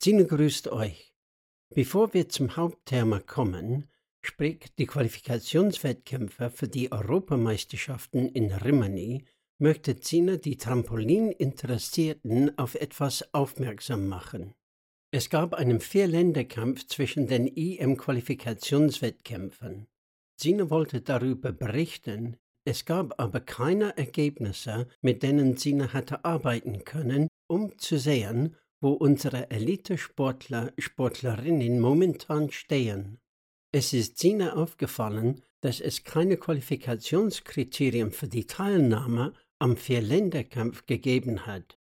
Sine grüßt euch. Bevor wir zum Hauptthema kommen, sprich die Qualifikationswettkämpfe für die Europameisterschaften in Rimini, möchte Zina die Trampolininteressierten auf etwas aufmerksam machen. Es gab einen Vierländerkampf zwischen den EM-Qualifikationswettkämpfen. Zina wollte darüber berichten, es gab aber keine Ergebnisse, mit denen Zina hätte arbeiten können, um zu sehen, wo unsere Elite-Sportler, Sportlerinnen momentan stehen. Es ist Sina aufgefallen, dass es keine Qualifikationskriterien für die Teilnahme am Vierländerkampf gegeben hat.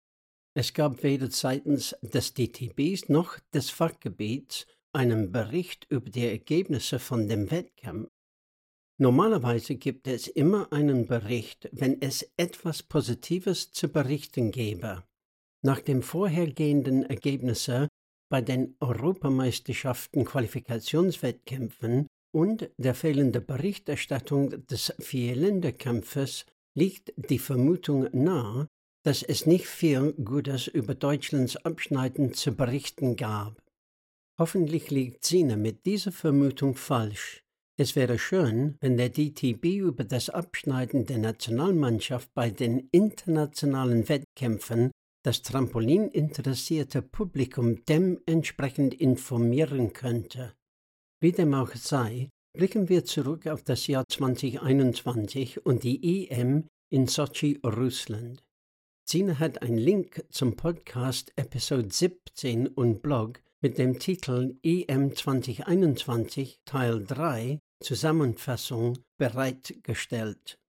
Es gab weder seitens des DTBs noch des Fachgebiets einen Bericht über die Ergebnisse von dem Wettkampf. Normalerweise gibt es immer einen Bericht, wenn es etwas Positives zu berichten gäbe. Nach den vorhergehenden Ergebnissen bei den Europameisterschaften Qualifikationswettkämpfen und der fehlenden Berichterstattung des Vierländerkampfes liegt die Vermutung nahe, dass es nicht viel Gutes über Deutschlands Abschneiden zu berichten gab. Hoffentlich liegt Sina mit dieser Vermutung falsch. Es wäre schön, wenn der DTB über das Abschneiden der Nationalmannschaft bei den internationalen Wettkämpfen das Trampolin interessierte Publikum dementsprechend informieren könnte. Wie dem auch sei, blicken wir zurück auf das Jahr 2021 und die EM in Sochi, Russland. Sina hat einen Link zum Podcast Episode 17 und Blog mit dem Titel EM 2021 Teil 3 Zusammenfassung bereitgestellt.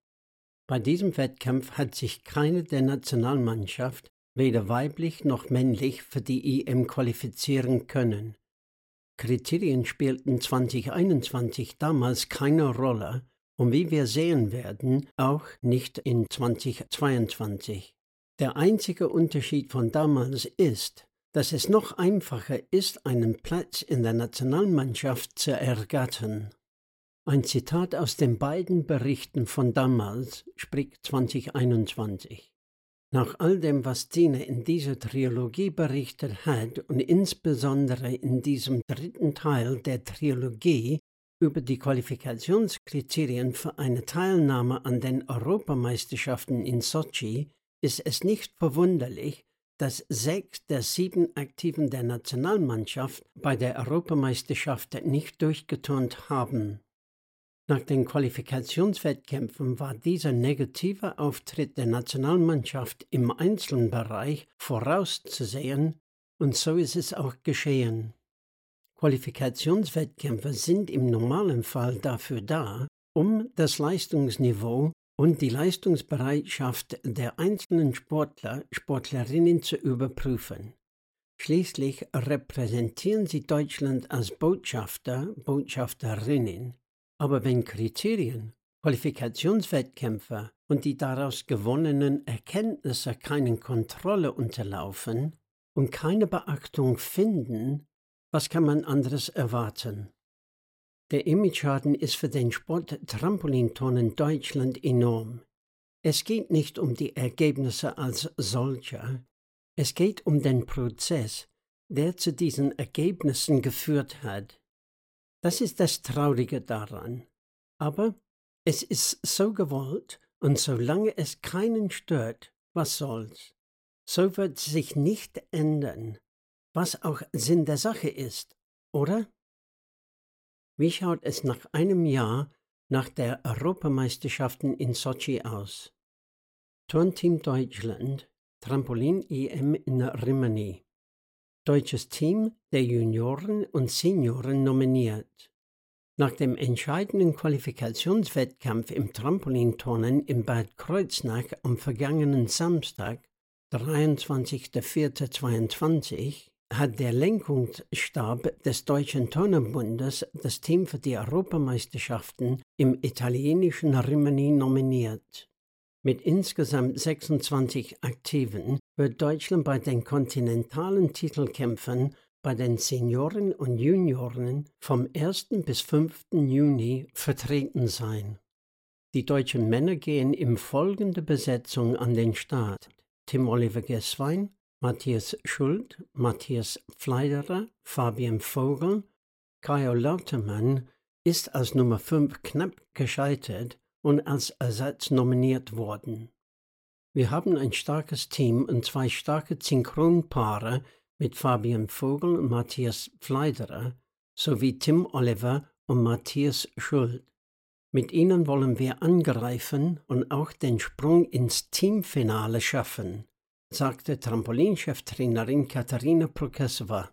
Bei diesem Wettkampf hat sich keine der Nationalmannschaft weder weiblich noch männlich für die EM qualifizieren können. Kriterien spielten 2021 damals keine Rolle und wie wir sehen werden, auch nicht in 2022. Der einzige Unterschied von damals ist, dass es noch einfacher ist, einen Platz in der Nationalmannschaft zu ergattern. Ein Zitat aus den beiden Berichten von damals, sprich 2021. Nach all dem, was Tine in dieser Trilogie berichtet hat und insbesondere in diesem dritten Teil der Trilogie über die Qualifikationskriterien für eine Teilnahme an den Europameisterschaften in Sochi, ist es nicht verwunderlich, dass sechs der sieben Aktiven der Nationalmannschaft bei der Europameisterschaft nicht durchgeturnt haben. Nach den Qualifikationswettkämpfen war dieser negative Auftritt der Nationalmannschaft im Einzelbereich vorauszusehen und so ist es auch geschehen. Qualifikationswettkämpfe sind im normalen Fall dafür da, um das Leistungsniveau und die Leistungsbereitschaft der einzelnen Sportler, Sportlerinnen zu überprüfen. Schließlich repräsentieren sie Deutschland als Botschafter, Botschafterinnen. Aber wenn Kriterien, Qualifikationswettkämpfe und die daraus gewonnenen Erkenntnisse keinen Kontrolle unterlaufen und keine Beachtung finden, was kann man anderes erwarten? Der Imageschaden ist für den Sport Trampolinturnen Deutschland enorm. Es geht nicht um die Ergebnisse als solcher, es geht um den Prozess, der zu diesen Ergebnissen geführt hat. Das ist das Traurige daran. Aber es ist so gewollt, und solange es keinen stört, was soll's? So wird sich nicht ändern, was auch Sinn der Sache ist, oder? Wie schaut es nach einem Jahr nach der Europameisterschaften in Sochi aus? Turnteam Deutschland, Trampolin EM in Rimini deutsches Team der Junioren und Senioren nominiert. Nach dem entscheidenden Qualifikationswettkampf im Trampolinturnen in Bad Kreuznach am vergangenen Samstag, 23.04.22, hat der Lenkungsstab des Deutschen Turnerbundes das Team für die Europameisterschaften im italienischen Rimini nominiert. Mit insgesamt 26 Aktiven wird Deutschland bei den kontinentalen Titelkämpfen bei den Senioren und Junioren vom 1. bis 5. Juni vertreten sein. Die deutschen Männer gehen in folgender Besetzung an den Start. Tim Oliver Gesswein, Matthias Schuld, Matthias Pfleiderer, Fabian Vogel, Kajo Lautermann ist als Nummer 5 knapp gescheitert und als Ersatz nominiert worden. Wir haben ein starkes Team und zwei starke Synchronpaare mit Fabian Vogel und Matthias Pfleiderer sowie Tim Oliver und Matthias Schuld. Mit ihnen wollen wir angreifen und auch den Sprung ins Teamfinale schaffen, sagte Trampolincheftrainerin Katharina Prokesova.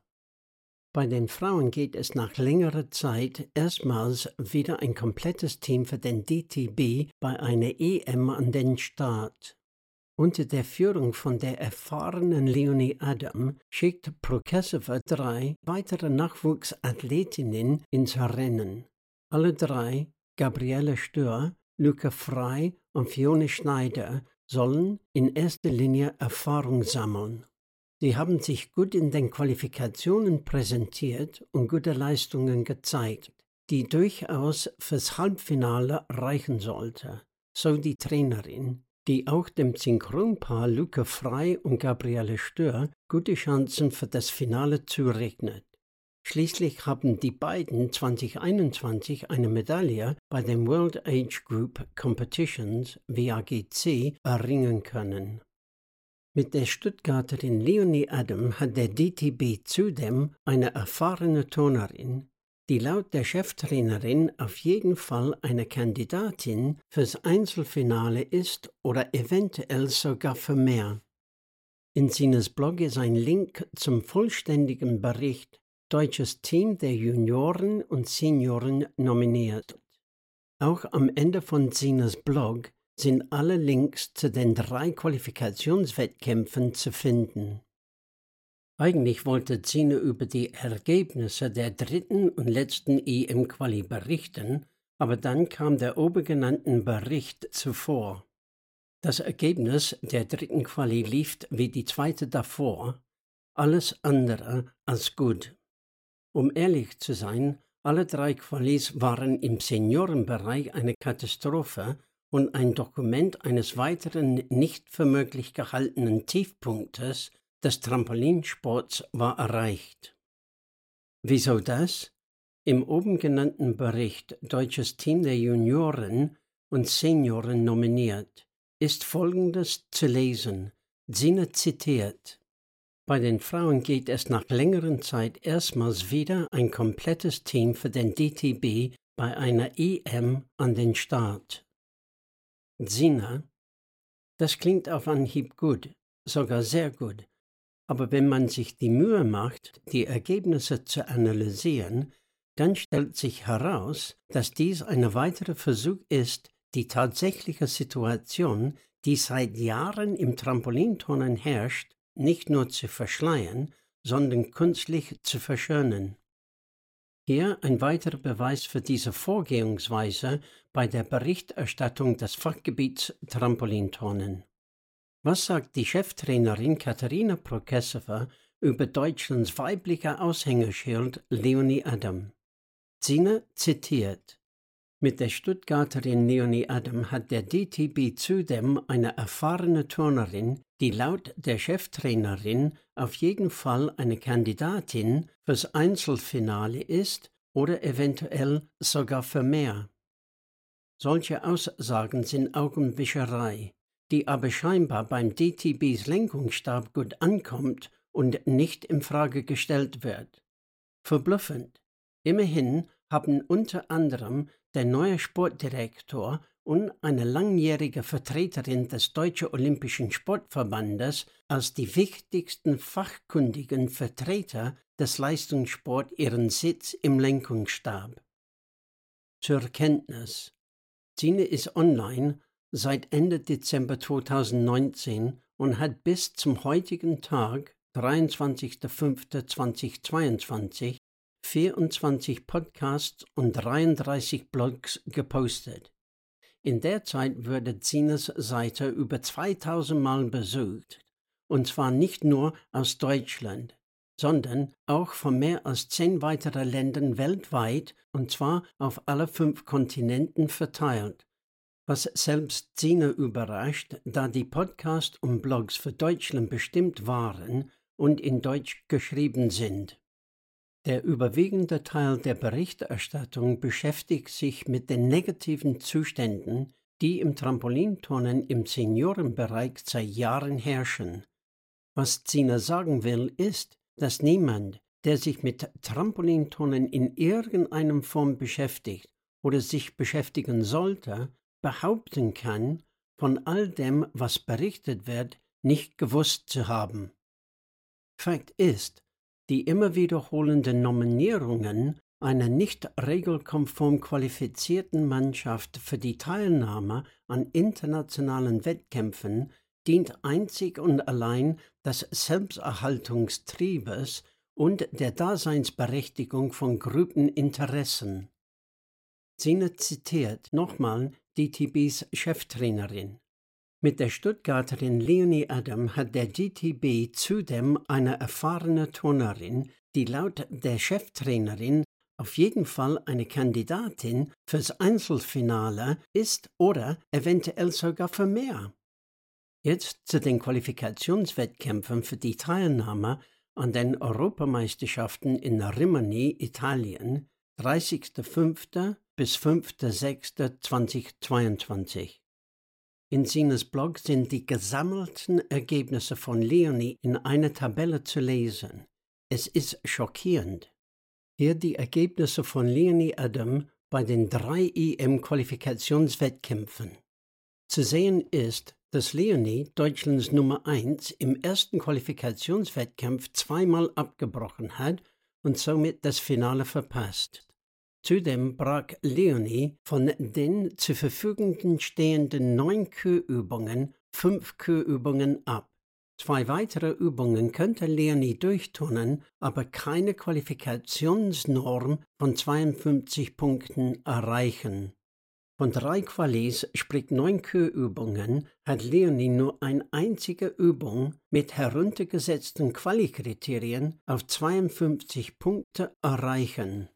Bei den Frauen geht es nach längerer Zeit erstmals wieder ein komplettes Team für den DTB bei einer EM an den Start. Unter der Führung von der erfahrenen Leonie Adam schickt Prokesova drei weitere Nachwuchsathletinnen ins Rennen. Alle drei, Gabriele Stör, Luca Frey und Fiona Schneider, sollen in erster Linie Erfahrung sammeln. Sie haben sich gut in den Qualifikationen präsentiert und gute Leistungen gezeigt, die durchaus fürs Halbfinale reichen sollte, so die Trainerin, die auch dem Synchronpaar Luca Frey und Gabriele Stör gute Chancen für das Finale zurechnet. Schließlich haben die beiden 2021 eine Medaille bei den World Age Group Competitions WAGC erringen können. Mit der Stuttgarterin Leonie Adam hat der DTB zudem eine erfahrene Turnerin, die laut der Cheftrainerin auf jeden Fall eine Kandidatin fürs Einzelfinale ist oder eventuell sogar für mehr. In Sines Blog ist ein Link zum vollständigen Bericht Deutsches Team der Junioren und Senioren nominiert. Auch am Ende von Sines Blog sind alle Links zu den drei Qualifikationswettkämpfen zu finden. Eigentlich wollte Zine über die Ergebnisse der dritten und letzten EM-Quali berichten, aber dann kam der obergenannten Bericht zuvor. Das Ergebnis der dritten Quali lief wie die zweite davor, alles andere als gut. Um ehrlich zu sein, alle drei Qualis waren im Seniorenbereich eine Katastrophe und ein Dokument eines weiteren nicht für möglich gehaltenen Tiefpunktes des Trampolinsports war erreicht. Wieso das? Im oben genannten Bericht Deutsches Team der Junioren und Senioren nominiert ist Folgendes zu lesen. Sine zitiert. Bei den Frauen geht es nach längerer Zeit erstmals wieder ein komplettes Team für den DTB bei einer EM an den Start. Sina, das klingt auf Anhieb gut, sogar sehr gut. Aber wenn man sich die Mühe macht, die Ergebnisse zu analysieren, dann stellt sich heraus, dass dies ein weiterer Versuch ist, die tatsächliche Situation, die seit Jahren im Trampolinturnen herrscht, nicht nur zu verschleiern, sondern künstlich zu verschönen. Hier ein weiterer Beweis für diese Vorgehensweise bei der Berichterstattung des Fachgebiets Trampolinturnen. Was sagt die Cheftrainerin Katharina Prokesova über Deutschlands weiblicher Aushängeschild Leonie Adam? Zine zitiert. Mit der Stuttgarterin Leonie Adam hat der DTB zudem eine erfahrene Turnerin, die laut der Cheftrainerin auf jeden Fall eine Kandidatin fürs Einzelfinale ist oder eventuell sogar für mehr. Solche Aussagen sind Augenwischerei, die aber scheinbar beim DTBs Lenkungsstab gut ankommt und nicht in Frage gestellt wird. Verblüffend. Immerhin haben unter anderem der neue Sportdirektor und eine langjährige Vertreterin des Deutschen Olympischen Sportverbandes als die wichtigsten fachkundigen Vertreter des Leistungssports ihren Sitz im Lenkungsstab. Zur Kenntnis. Zine ist online seit Ende Dezember 2019 und hat bis zum heutigen Tag, 23.05.2022, 24 Podcasts und 33 Blogs gepostet. In der Zeit wurde Zines Seite über 2000 Mal besucht, und zwar nicht nur aus Deutschland, sondern auch von mehr als zehn weiteren Ländern weltweit, und zwar auf alle fünf Kontinenten verteilt. Was selbst Zina überrascht, da die Podcasts und Blogs für Deutschland bestimmt waren und in Deutsch geschrieben sind. Der überwiegende Teil der Berichterstattung beschäftigt sich mit den negativen Zuständen, die im Trampolinturnen im Seniorenbereich seit Jahren herrschen. Was Zina sagen will, ist, dass niemand, der sich mit Trampolinturnen in irgendeiner Form beschäftigt oder sich beschäftigen sollte, behaupten kann, von all dem, was berichtet wird, nicht gewusst zu haben. Fakt ist, die immer wiederholenden Nominierungen einer nicht regelkonform qualifizierten Mannschaft für die Teilnahme an internationalen Wettkämpfen dient einzig und allein des Selbsterhaltungstriebes und der Daseinsberechtigung von Gruppeninteressen. Sina zitiert nochmal DTBs Cheftrainerin. Mit der Stuttgarterin Leonie Adam hat der DTB zudem eine erfahrene Turnerin, die laut der Cheftrainerin auf jeden Fall eine Kandidatin fürs Einzelfinale ist oder eventuell sogar für mehr. Jetzt zu den Qualifikationswettkämpfen für die Teilnahme an den Europameisterschaften in Rimini, Italien, 30.05. bis 5.06.2022. In Sines Blog sind die gesammelten Ergebnisse von Leonie in einer Tabelle zu lesen. Es ist schockierend. Hier die Ergebnisse von Leonie Adam bei den drei EM-Qualifikationswettkämpfen. Zu sehen ist, dass Leonie, Deutschlands Nummer 1, im ersten Qualifikationswettkampf zweimal abgebrochen hat und somit das Finale verpasst. Zudem brach Leonie von den zur Verfügung stehenden neun Kühlübungen fünf Kühlübungen ab. Zwei weitere Übungen könnte Leonie durchturnen, aber keine Qualifikationsnorm von 52 Punkten erreichen. Von drei Qualis, sprich neun Kürübungen, hat Leonie nur eine einzige Übung mit heruntergesetzten Qualikriterien auf 52 Punkte erreichen.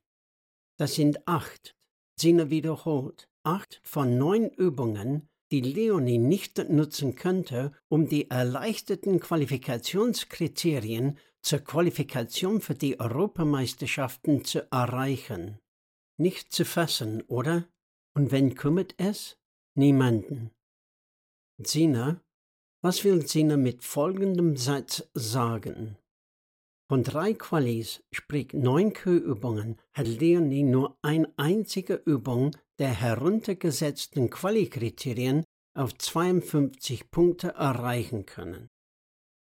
Das sind acht. Sina wiederholt, acht von neun Übungen, die Leonie nicht nutzen könnte, um die erleichterten Qualifikationskriterien zur Qualifikation für die Europameisterschaften zu erreichen. Nicht zu fassen, oder? Und wen kümmert es? Niemanden. Zina, was will Zina mit folgendem Satz sagen? Von drei Qualis, sprich neun Kühlübungen, hat Leonie nur eine einzige Übung der heruntergesetzten Qualikriterien auf 52 Punkte erreichen können.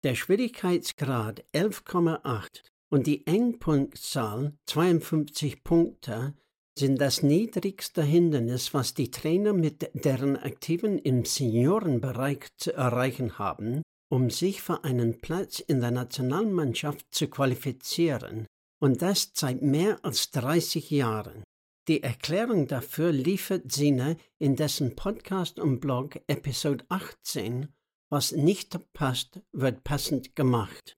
Der Schwierigkeitsgrad 11,8 und die Endpunktzahl 52 Punkte sind das niedrigste Hindernis, was die Trainer mit deren Aktiven im Seniorenbereich zu erreichen haben, um sich für einen Platz in der Nationalmannschaft zu qualifizieren, und das seit mehr als 30 Jahren. Die Erklärung dafür liefert Sine in dessen Podcast und Blog Episode 18, was nicht passt, wird passend gemacht.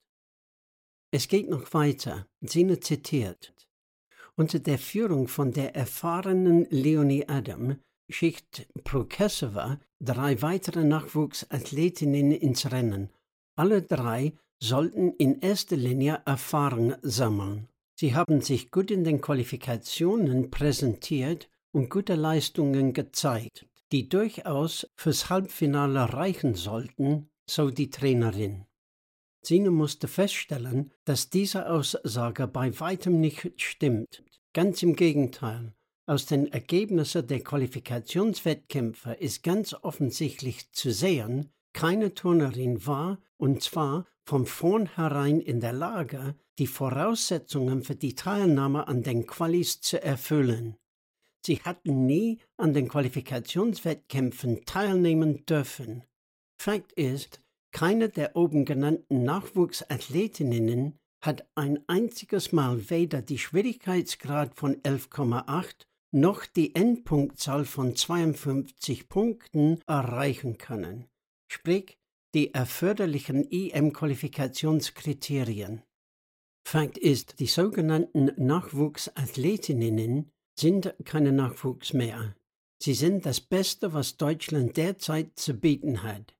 Es geht noch weiter. Sine zitiert. Unter der Führung von der erfahrenen Leonie Adam schickt Prokesova drei weitere Nachwuchsathletinnen ins Rennen. Alle drei sollten in erster Linie Erfahrung sammeln. Sie haben sich gut in den Qualifikationen präsentiert und gute Leistungen gezeigt, die durchaus fürs Halbfinale reichen sollten, so die Trainerin. Sine musste feststellen, dass diese Aussage bei weitem nicht stimmt. Ganz im Gegenteil. Aus den Ergebnissen der Qualifikationswettkämpfe ist ganz offensichtlich zu sehen, keine Turnerin war, und zwar von vornherein in der Lage, die Voraussetzungen für die Teilnahme an den Qualis zu erfüllen. Sie hatten nie an den Qualifikationswettkämpfen teilnehmen dürfen. Fakt ist, keine der oben genannten Nachwuchsathletinnen hat ein einziges Mal weder die Schwierigkeitsgrad von 11,8 noch die Endpunktzahl von 52 Punkten erreichen können, sprich die erforderlichen EM-Qualifikationskriterien. Fakt ist, die sogenannten Nachwuchsathletinnen sind keine Nachwuchs mehr. Sie sind das Beste, was Deutschland derzeit zu bieten hat.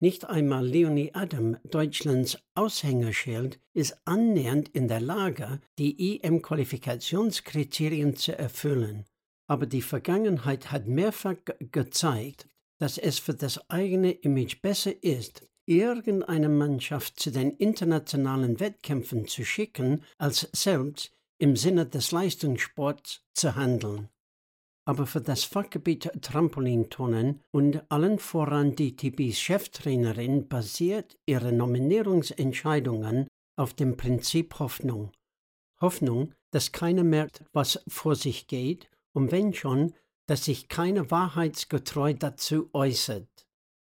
Nicht einmal Leonie Adam, Deutschlands Aushängeschild, ist annähernd in der Lage, die EM-Qualifikationskriterien zu erfüllen. Aber die Vergangenheit hat mehrfach gezeigt, dass es für das eigene Image besser ist, irgendeine Mannschaft zu den internationalen Wettkämpfen zu schicken, als selbst im Sinne des Leistungssports zu handeln. Aber für das Fachgebiet Trampolinturnen und allen voran die TBs Cheftrainerin basiert ihre Nominierungsentscheidungen auf dem Prinzip Hoffnung. Hoffnung, dass keiner merkt, was vor sich geht, und wenn schon, dass sich keiner wahrheitsgetreu dazu äußert.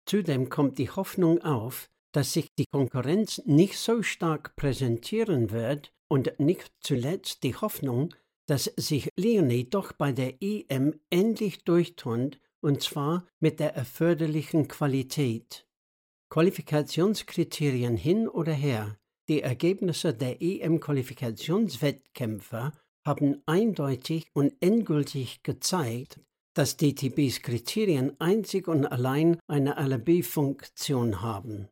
Zudem kommt die Hoffnung auf, dass sich die Konkurrenz nicht so stark präsentieren wird und nicht zuletzt die Hoffnung, dass sich Leonie doch bei der EM endlich durchtun, und zwar mit der erforderlichen Qualität. Qualifikationskriterien hin oder her, die Ergebnisse der EM-Qualifikationswettkämpfe haben eindeutig und endgültig gezeigt, dass DTBs Kriterien einzig und allein eine Alibi-Funktion haben.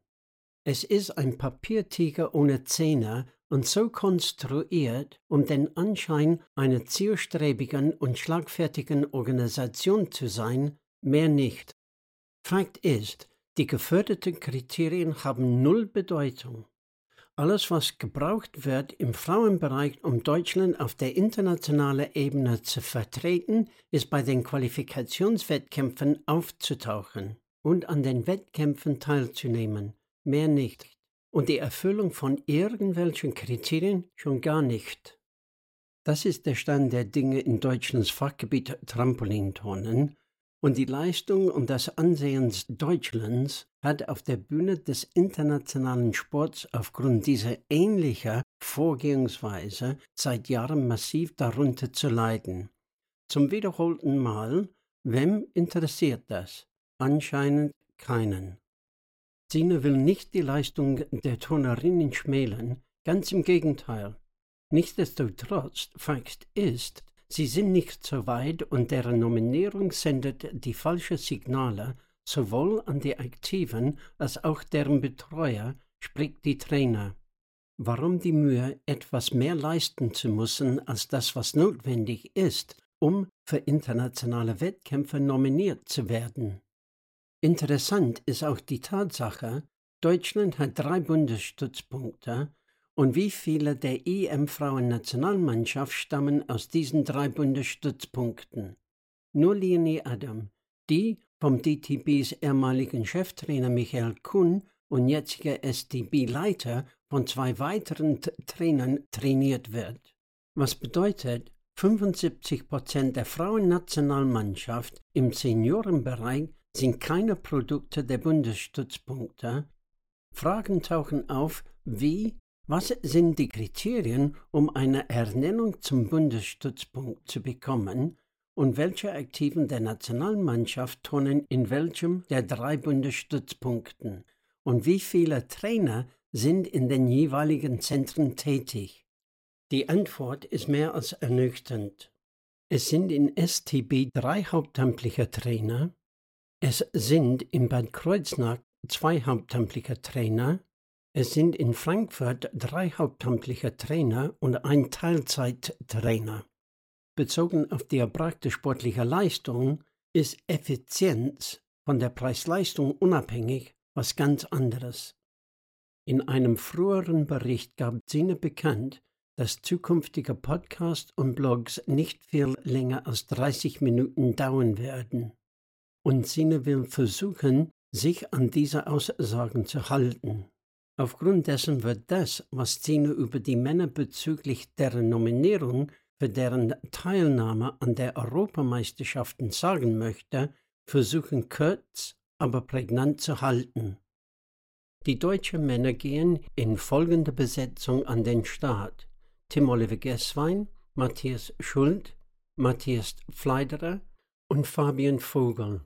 Es ist ein Papiertiger ohne Zähne und so konstruiert, um den Anschein einer zielstrebigen und schlagfertigen Organisation zu sein, mehr nicht. Fakt ist, die geförderten Kriterien haben null Bedeutung. Alles, was gebraucht wird im Frauenbereich, um Deutschland auf der internationalen Ebene zu vertreten, ist bei den Qualifikationswettkämpfen aufzutauchen und an den Wettkämpfen teilzunehmen, mehr nicht und die Erfüllung von irgendwelchen Kriterien schon gar nicht. Das ist der Stand der Dinge in Deutschlands Fachgebiet Trampolinturnen und die Leistung und das Ansehen Deutschlands hat auf der Bühne des internationalen Sports aufgrund dieser ähnlicher Vorgehensweise seit Jahren massiv darunter zu leiden. Zum wiederholten Mal, wem interessiert das? Anscheinend keinen. Sine will nicht die Leistung der Turnerinnen schmälern, ganz im Gegenteil. Nichtsdestotrotz, Fakt ist, sie sind nicht so weit und deren Nominierung sendet die falschen Signale sowohl an die Aktiven als auch deren Betreuer, sprich die Trainer. Warum die Mühe, etwas mehr leisten zu müssen als das, was notwendig ist, um für internationale Wettkämpfe nominiert zu werden? Interessant ist auch die Tatsache, Deutschland hat drei Bundesstützpunkte und wie viele der EM-Frauen-Nationalmannschaft stammen aus diesen drei Bundesstützpunkten? Nur Leonie Adam, die vom DTBs ehemaligen Cheftrainer Michael Kuhn und jetziger STB-Leiter von zwei weiteren Trainern trainiert wird. Was bedeutet, 75 Prozent der Frauennationalmannschaft im Seniorenbereich sind keine Produkte der Bundesstützpunkte. Fragen tauchen auf, wie, was sind die Kriterien, um eine Ernennung zum Bundesstützpunkt zu bekommen und welche Aktiven der Nationalmannschaft turnen in welchem der drei Bundesstützpunkten und wie viele Trainer sind in den jeweiligen Zentren tätig. Die Antwort ist mehr als ernüchternd. Es sind in STB drei hauptamtliche Trainer, es sind in Bad Kreuznach zwei hauptamtliche Trainer, es sind in Frankfurt drei hauptamtliche Trainer und ein Teilzeittrainer. Bezogen auf die erbrachte sportliche Leistung ist Effizienz von der Preis-Leistung unabhängig was ganz anderes. In einem früheren Bericht gab Sine bekannt, dass zukünftige Podcasts und Blogs nicht viel länger als 30 Minuten dauern werden und Sine will versuchen, sich an diese Aussagen zu halten. Aufgrund dessen wird das, was Sine über die Männer bezüglich deren Nominierung für deren Teilnahme an der Europameisterschaften sagen möchte, versuchen kurz, aber prägnant zu halten. Die deutschen Männer gehen in folgender Besetzung an den Start. Tim Oliver Gesswein, Matthias Schuld, Matthias Fleiderer und Fabian Vogel.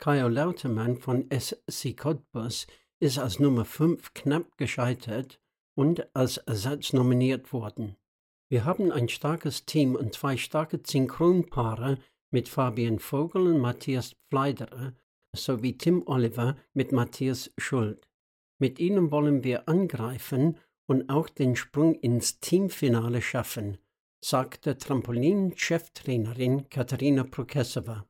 Kajo Lautermann von SC Cottbus ist als Nummer 5 knapp gescheitert und als Ersatz nominiert worden. Wir haben ein starkes Team und zwei starke Synchronpaare mit Fabian Vogel und Matthias Pfleiderer sowie Tim Oliver mit Matthias Schuld. Mit ihnen wollen wir angreifen und auch den Sprung ins Teamfinale schaffen, sagte Trampolin-Cheftrainerin Katharina Prokesova.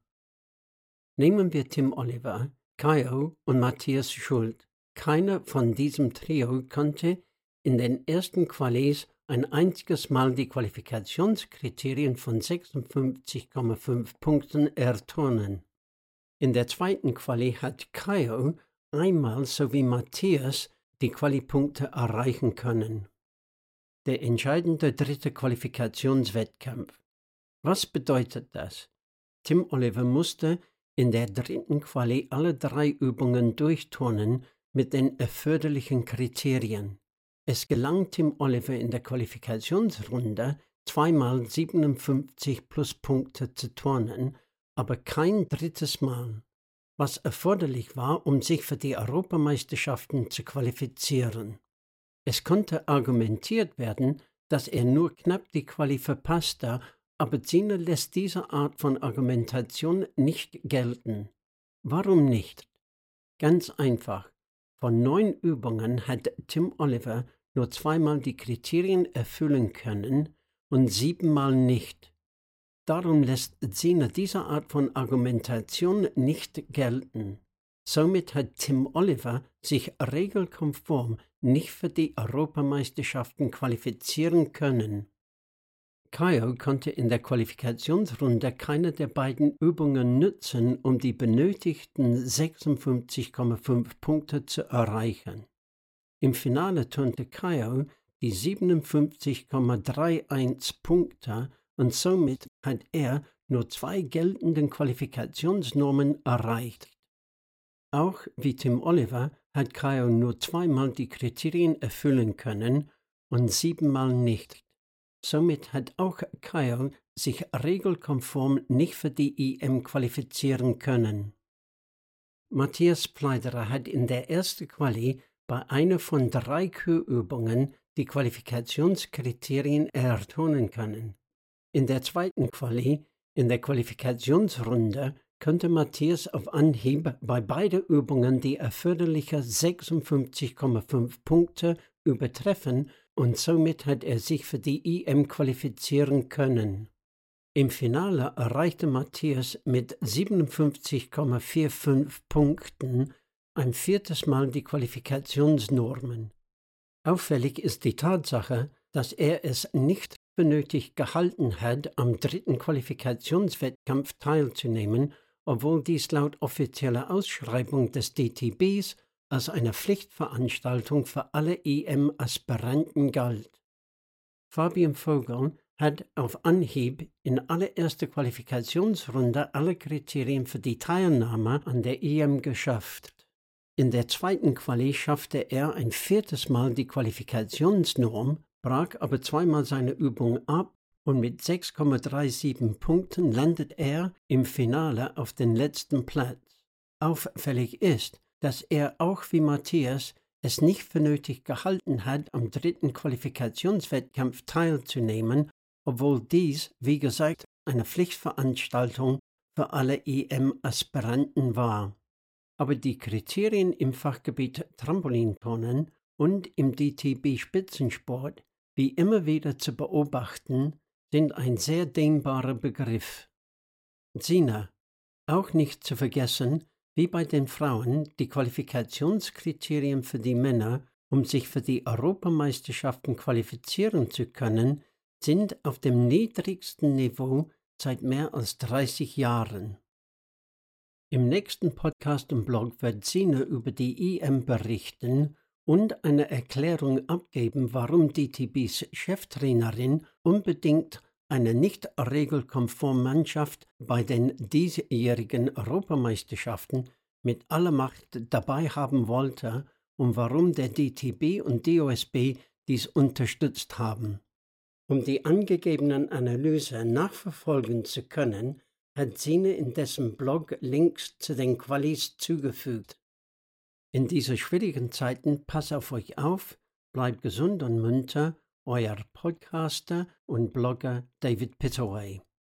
Nehmen wir Tim Oliver, Kaio und Matthias Schuld. Keiner von diesem Trio konnte in den ersten Qualis ein einziges Mal die Qualifikationskriterien von 56,5 Punkten erturnen. In der zweiten Quali hat Kaio einmal sowie Matthias die Qualipunkte erreichen können. Der entscheidende dritte Qualifikationswettkampf. Was bedeutet das? Tim Oliver musste in der dritten Quali alle drei Übungen durchturnen mit den erforderlichen Kriterien. Es gelang Tim Oliver in der Qualifikationsrunde zweimal 57 Pluspunkte zu turnen, aber kein drittes Mal, was erforderlich war, um sich für die Europameisterschaften zu qualifizieren. Es konnte argumentiert werden, dass er nur knapp die Quali verpasste, aber Zina lässt diese Art von Argumentation nicht gelten. Warum nicht? Ganz einfach. Von neun Übungen hat Tim Oliver nur zweimal die Kriterien erfüllen können und siebenmal nicht. Darum lässt Zina diese Art von Argumentation nicht gelten. Somit hat Tim Oliver sich regelkonform nicht für die Europameisterschaften qualifizieren können. Kyle konnte in der Qualifikationsrunde keine der beiden Übungen nutzen, um die benötigten 56,5 Punkte zu erreichen. Im Finale turnte Kyle die 57,31 Punkte und somit hat er nur zwei geltenden Qualifikationsnormen erreicht. Auch wie Tim Oliver hat Kyle nur zweimal die Kriterien erfüllen können und siebenmal nicht. Somit hat auch Kyle sich regelkonform nicht für die EM qualifizieren können. Matthias Pleiderer hat in der ersten Quali bei einer von drei Kühlübungen die Qualifikationskriterien ertonen können. In der zweiten Quali, in der Qualifikationsrunde, konnte Matthias auf Anhieb bei beiden Übungen die erforderlichen 56,5 Punkte übertreffen und somit hat er sich für die EM qualifizieren können. Im Finale erreichte Matthias mit 57,45 Punkten ein viertes Mal die Qualifikationsnormen. Auffällig ist die Tatsache, dass er es nicht für nötig gehalten hat, am dritten Qualifikationswettkampf teilzunehmen, obwohl dies laut offizieller Ausschreibung des DTBs als eine Pflichtveranstaltung für alle EM-Aspiranten galt. Fabian Vogel hat auf Anhieb in allererster Qualifikationsrunde alle Kriterien für die Teilnahme an der EM geschafft. In der zweiten Quali schaffte er ein viertes Mal die Qualifikationsnorm, brach aber zweimal seine Übung ab und mit 6,37 Punkten landet er im Finale auf den letzten Platz. Auffällig ist, dass er auch wie Matthias es nicht für nötig gehalten hat, am dritten Qualifikationswettkampf teilzunehmen, obwohl dies, wie gesagt, eine Pflichtveranstaltung für alle EM-Aspiranten war. Aber die Kriterien im Fachgebiet Trampolinturnen und im DTB-Spitzensport, wie immer wieder zu beobachten, sind ein sehr dehnbarer Begriff. Sina, auch nicht zu vergessen, wie bei den Frauen die Qualifikationskriterien für die Männer, um sich für die Europameisterschaften qualifizieren zu können, sind auf dem niedrigsten Niveau seit mehr als 30 Jahren. Im nächsten Podcast und Blog wird Sina über die EM berichten und eine Erklärung abgeben, warum DTBs Cheftrainerin unbedingt eine nicht regelkonforme Mannschaft bei den diesjährigen Europameisterschaften mit aller Macht dabei haben wollte und warum der DTB und DOSB dies unterstützt haben. Um die angegebenen Analyse nachverfolgen zu können, hat Sine in dessen Blog Links zu den Qualis zugefügt. In diesen schwierigen Zeiten pass auf euch auf, bleibt gesund und munter euer Podcaster und Blogger David Pittaway.